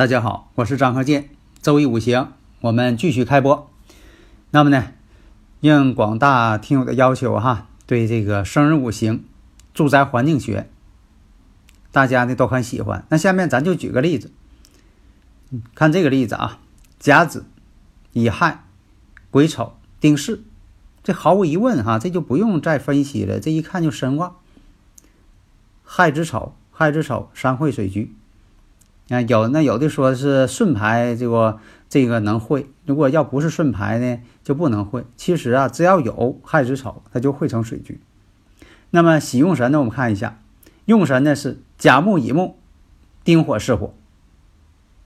大家好，我是张鹤剑，周易五行，我们继续开播。那么呢，应广大听友的要求哈，对这个生日五行、住宅环境学，大家呢都很喜欢。那下面咱就举个例子，看这个例子啊，甲子、乙亥、癸丑、丁巳，这毫无疑问哈，这就不用再分析了，这一看就深旺。亥子丑，亥子丑，三会水局。啊，有那有的说是顺牌，这个这个能会；如果要不是顺牌呢，就不能会。其实啊，只要有亥子丑，它就会成水局。那么喜用神呢，我们看一下，用神呢是甲木、乙木、丁火、巳火，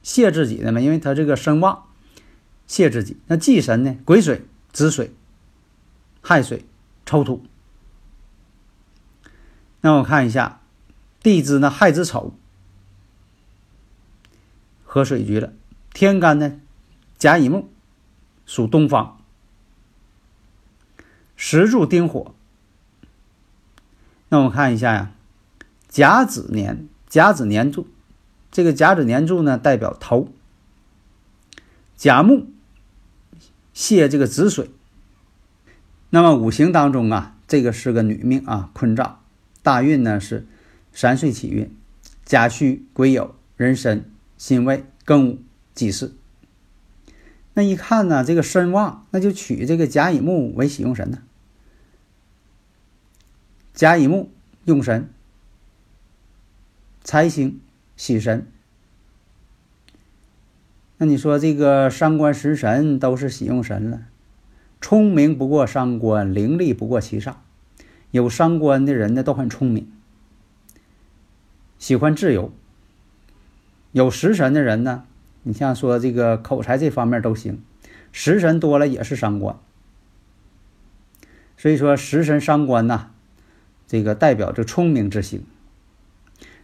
泄自己的嘛，因为它这个生旺，泄自己。那忌神呢，癸水、子水、亥水、丑土。那我看一下，地支呢，亥子丑。合水局了，天干呢，甲乙木，属东方。时柱丁火。那我们看一下呀，甲子年，甲子年柱，这个甲子年柱呢代表头。甲木泄这个子水。那么五行当中啊，这个是个女命啊，坤兆，大运呢是三岁起运，甲戌癸酉壬申。辛未、庚午、己巳，那一看呢，这个身旺，那就取这个甲乙木为喜用神呢。甲乙木用神，财星喜神。那你说这个伤官食神都是喜用神了，聪明不过伤官，伶俐不过其上。有伤官的人呢，都很聪明，喜欢自由。有食神的人呢，你像说这个口才这方面都行，食神多了也是伤官，所以说食神伤官呐，这个代表着聪明之星。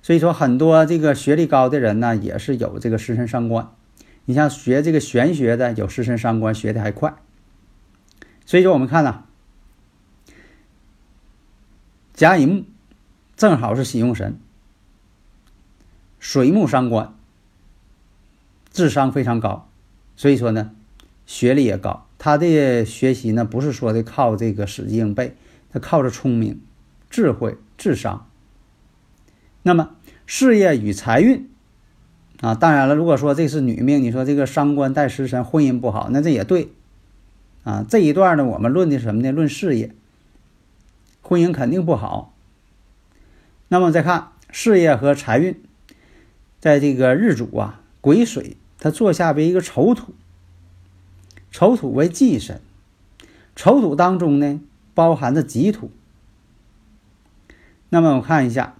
所以说很多这个学历高的人呢，也是有这个食神伤官。你像学这个玄学的，有食神伤官，学的还快。所以说我们看呐，甲乙木正好是喜用神，水木伤官。智商非常高，所以说呢，学历也高。他的学习呢，不是说的靠这个死记硬背，他靠着聪明、智慧、智商。那么事业与财运啊，当然了，如果说这是女命，你说这个伤官带食神，婚姻不好，那这也对啊。这一段呢，我们论的什么呢？论事业，婚姻肯定不好。那么再看事业和财运，在这个日主啊，癸水。它坐下为一个丑土，丑土为忌神，丑土当中呢包含着己土。那么我看一下，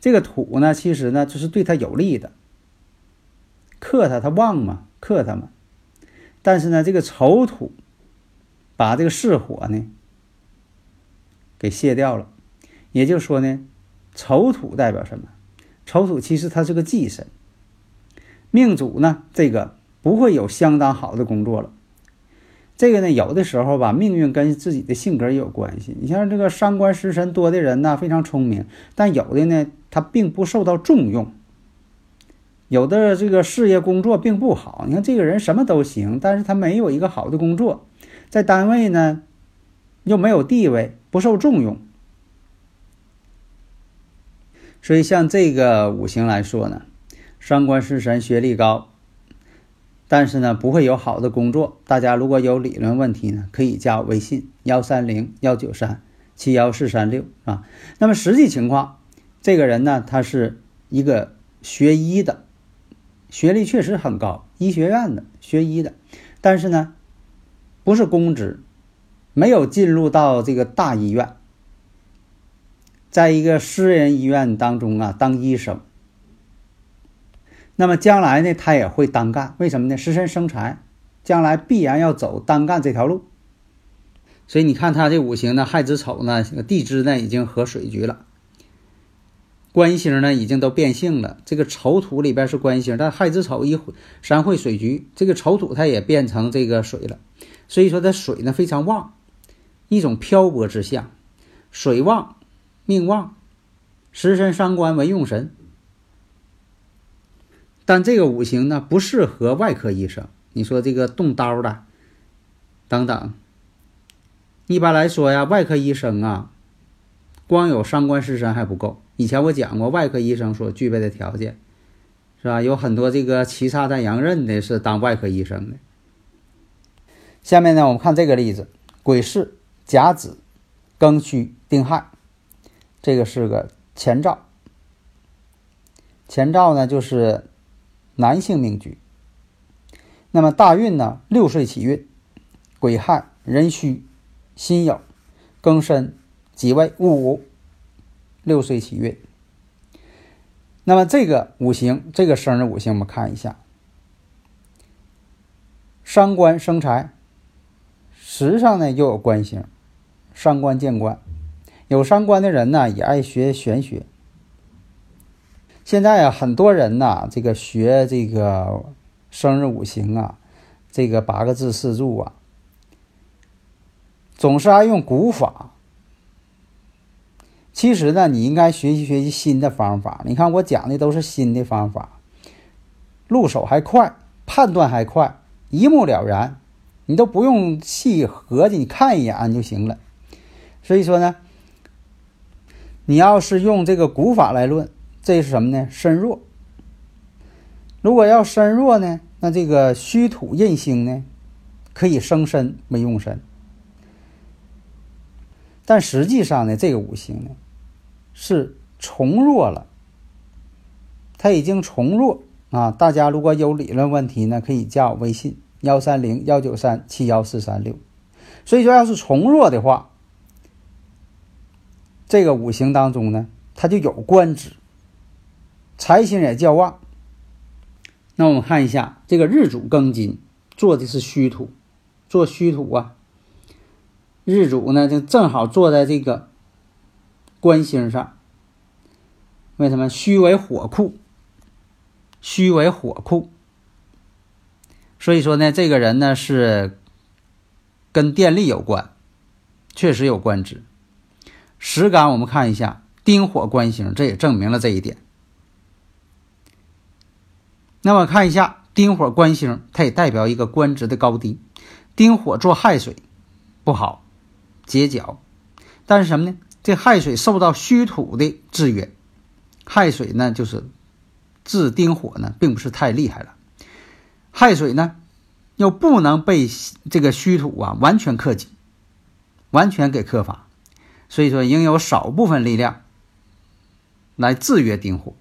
这个土呢，其实呢就是对他有利的，克他，他旺嘛，克他嘛。但是呢，这个丑土把这个巳火呢给卸掉了，也就是说呢，丑土代表什么？丑土其实它是个忌神。命主呢，这个不会有相当好的工作了。这个呢，有的时候吧，命运跟自己的性格也有关系。你像这个伤官食神多的人呢，非常聪明，但有的呢，他并不受到重用。有的这个事业工作并不好。你看这个人什么都行，但是他没有一个好的工作，在单位呢又没有地位，不受重用。所以像这个五行来说呢。伤官食神，学历高，但是呢不会有好的工作。大家如果有理论问题呢，可以加我微信幺三零幺九三七幺四三六啊。那么实际情况，这个人呢，他是一个学医的，学历确实很高，医学院的学医的，但是呢，不是公职，没有进入到这个大医院，在一个私人医院当中啊当医生。那么将来呢，他也会单干，为什么呢？食神生财，将来必然要走单干这条路。所以你看他这五行呢，亥子丑呢，地支呢已经合水局了，官星呢已经都变性了。这个丑土里边是官星，但亥子丑一三会水局，这个丑土它也变成这个水了。所以说它水呢非常旺，一种漂泊之象。水旺，命旺，食神伤官为用神。但这个五行呢不适合外科医生，你说这个动刀的等等。一般来说呀，外科医生啊，光有伤官食神还不够。以前我讲过，外科医生所具备的条件，是吧？有很多这个七煞带阳刃的，是当外科医生的。下面呢，我们看这个例子：癸巳、甲子、庚戌、丁亥，这个是个前兆。前兆呢，就是男性命局。那么大运呢，六岁起运，癸亥、壬戌。辛酉、庚申、己未、戊午，六岁起运。那么这个五行，这个生日五行，我们看一下：伤官生财，时上呢又有官星，伤官见官。有伤官的人呢，也爱学玄学。现在啊，很多人呐，这个学这个生日五行啊，这个八个字四柱啊。总是爱用古法，其实呢，你应该学习学习新的方法。你看我讲的都是新的方法，入手还快，判断还快，一目了然，你都不用细合计，你看一眼就行了。所以说呢，你要是用这个古法来论，这是什么呢？身弱。如果要身弱呢，那这个虚土印星呢，可以生身没用身。但实际上呢，这个五行呢是从弱了，它已经从弱啊。大家如果有理论问题呢，可以加我微信幺三零幺九三七幺四三六。所以说，要是从弱的话，这个五行当中呢，它就有官职，财星也较旺。那我们看一下这个日主庚金做的是虚土，做虚土啊。日主呢，就正好坐在这个官星上。为什么？虚为火库，虚为火库。所以说呢，这个人呢是跟电力有关，确实有官职。时干我们看一下，丁火官星，这也证明了这一点。那么看一下丁火官星，它也代表一个官职的高低。丁火做亥水，不好。结角，但是什么呢？这亥水受到虚土的制约，亥水呢就是制丁火呢，并不是太厉害了。亥水呢又不能被这个虚土啊完全克己，完全给克伐，所以说应有少部分力量来制约丁火，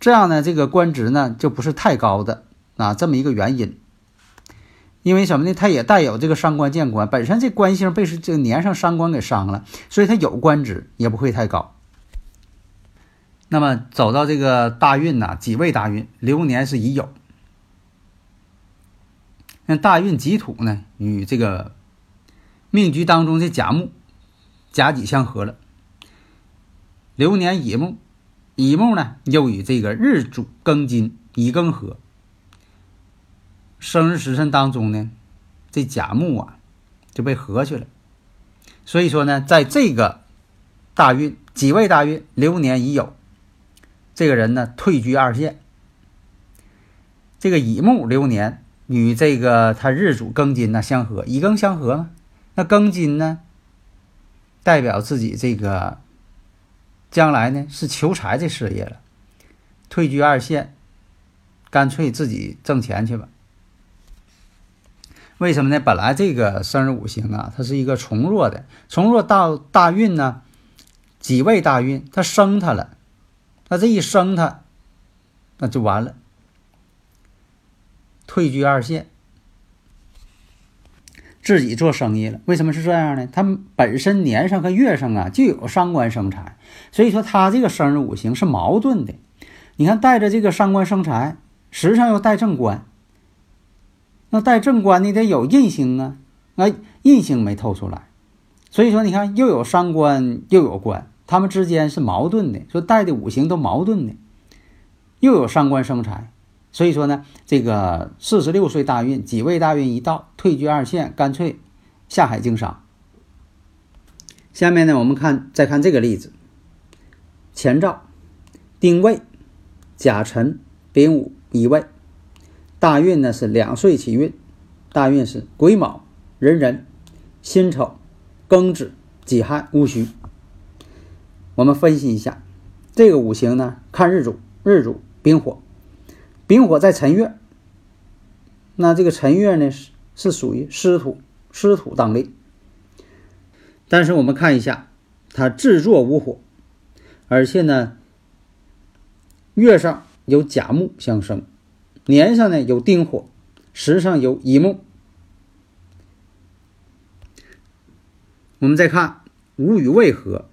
这样呢这个官职呢就不是太高的啊，这么一个原因。因为什么呢？它也带有这个伤官见官，本身这官星被是这个年上伤官给伤了，所以它有官职也不会太高。那么走到这个大运呐，己未大运，流年是乙酉。那大运己土呢，与这个命局当中的甲木、甲己相合了。流年乙木，乙木呢又与这个日主庚金乙庚合。生日时辰当中呢，这甲木啊就被合去了，所以说呢，在这个大运己未大运流年已有，这个人呢退居二线。这个乙木流年与这个他日主庚金呢相合，乙庚相合嘛，那庚金呢代表自己这个将来呢是求财的事业了，退居二线，干脆自己挣钱去吧。为什么呢？本来这个生日五行啊，它是一个从弱的，从弱到大运呢，己未大运，它生它了，那这一生它，那就完了，退居二线。自己做生意了。为什么是这样呢？他本身年上和月上啊就有伤官生财，所以说他这个生日五行是矛盾的。你看带着这个伤官生财，时上又带正官，那带正官你得有印星啊，那印星没透出来，所以说你看又有伤官又有官，他们之间是矛盾的，说带的五行都矛盾的，又有伤官生财。所以说呢，这个四十六岁大运，己未大运一到，退居二线，干脆下海经商。下面呢，我们看再看这个例子：前兆，丁未、甲辰、丙午、乙未。大运呢是两岁起运，大运是癸卯、壬壬、辛丑、庚子、己亥、戊戌。我们分析一下这个五行呢，看日主，日主丙火。丙火在辰月，那这个辰月呢是是属于湿土，湿土当令。但是我们看一下，它制作无火，而且呢，月上有甲木相生，年上呢有丁火，时上有乙木。我们再看午与未合，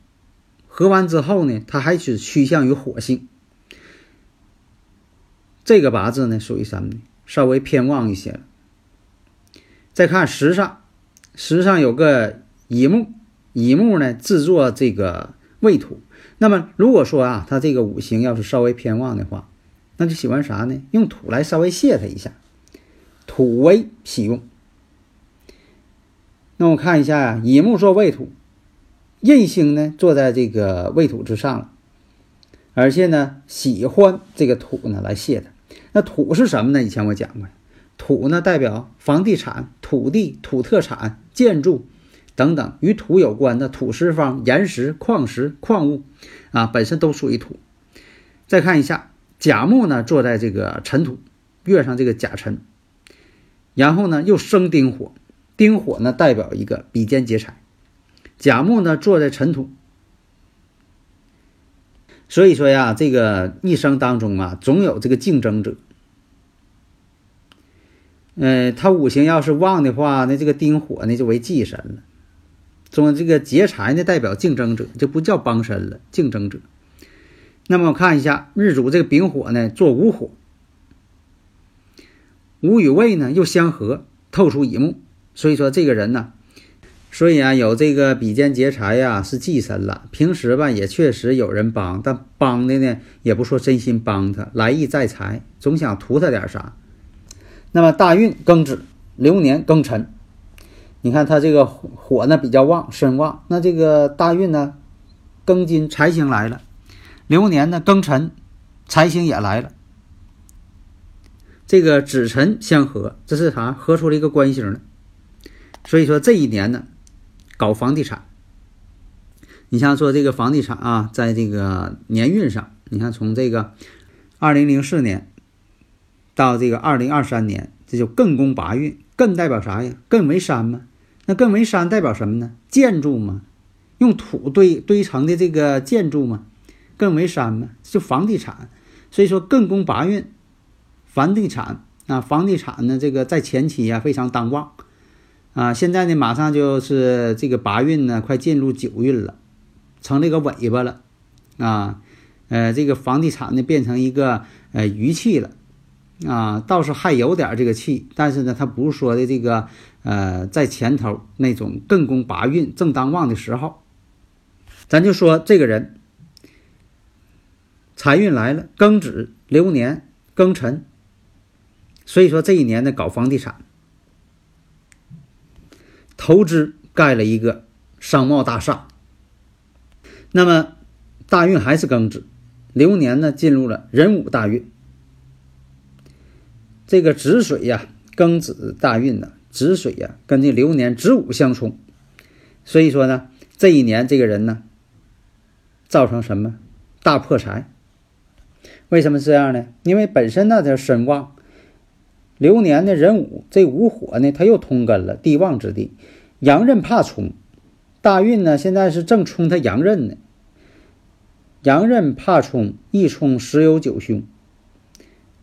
合完之后呢，它还是趋向于火性。这个八字呢，属于什么呢？稍微偏旺一些。再看时上，时上有个乙木，乙木呢制作这个未土。那么如果说啊，他这个五行要是稍微偏旺的话，那就喜欢啥呢？用土来稍微泄他一下，土为喜用。那我看一下呀，乙木做未土，印星呢坐在这个未土之上了，而且呢喜欢这个土呢来泄它。那土是什么呢？以前我讲过，土呢代表房地产、土地、土特产、建筑等等与土有关的土石方、岩石、矿石、矿物啊，本身都属于土。再看一下甲木呢，坐在这个辰土，月上这个甲辰，然后呢又生丁火，丁火呢代表一个比肩劫财，甲木呢坐在辰土。所以说呀，这个一生当中啊，总有这个竞争者。嗯，他五行要是旺的话，那这个丁火呢就为忌神了。中这个劫财呢代表竞争者，就不叫帮身了，竞争者。那么我看一下日主这个丙火呢做午火，午与未呢又相合，透出乙木，所以说这个人呢，所以啊有这个比肩劫财呀是忌神了。平时吧也确实有人帮，但帮的呢也不说真心帮他，来意在财，总想图他点啥。那么大运庚子，流年庚辰，你看他这个火呢比较旺，身旺。那这个大运呢，庚金财星来了，流年呢庚辰，财星也来了。这个子辰相合，这是啥？合出了一个官星呢。所以说这一年呢，搞房地产。你像说这个房地产啊，在这个年运上，你看从这个二零零四年。到这个二零二三年，这就艮宫八运，艮代表啥呀？艮为山嘛，那艮为山代表什么呢？建筑嘛，用土堆堆成的这个建筑嘛，艮为山嘛，就房地产。所以说艮宫八运，房地产啊，房地产呢，这个在前期啊非常当旺啊。现在呢，马上就是这个八运呢，快进入九运了，成这个尾巴了啊。呃，这个房地产呢，变成一个呃余气了。啊，倒是还有点这个气，但是呢，他不是说的这个，呃，在前头那种艮宫八运正当旺的时候，咱就说这个人财运来了，庚子流年庚辰，所以说这一年呢搞房地产，投资盖了一个商贸大厦，那么大运还是庚子，流年呢进入了壬午大运。这个子水呀，庚子大运呢，子水呀跟这流年子午相冲，所以说呢，这一年这个人呢，造成什么大破财？为什么这样呢？因为本身呢他身旺，流年的人午这午火呢，他又通根了，地旺之地，阳刃怕冲，大运呢现在是正冲他阳刃呢，阳刃怕冲，一冲十有九凶。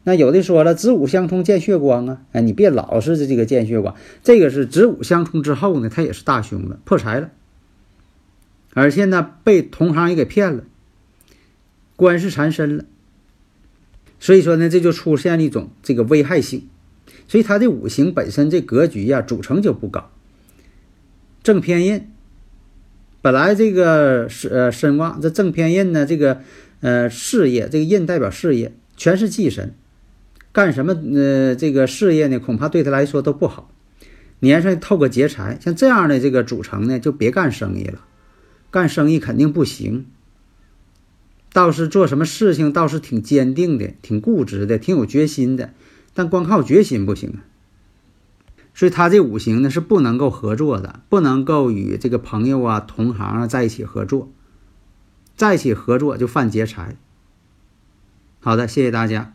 那有的说了，子午相冲见血光啊，哎，你别老是这个见血光，这个是子午相冲之后呢，他也是大凶了，破财了，而且呢被同行也给骗了，官司缠身了，所以说呢，这就出现了一种这个危害性，所以他的五行本身这格局呀，组成就不高，正偏印，本来这个是呃身旺，这正偏印呢，这个呃事业，这个印代表事业，全是忌神。干什么？呃，这个事业呢，恐怕对他来说都不好。年上透个劫财，像这样的这个组成呢，就别干生意了。干生意肯定不行。倒是做什么事情，倒是挺坚定的，挺固执的，挺有决心的。但光靠决心不行啊。所以他这五行呢，是不能够合作的，不能够与这个朋友啊、同行啊在一起合作。在一起合作就犯劫财。好的，谢谢大家。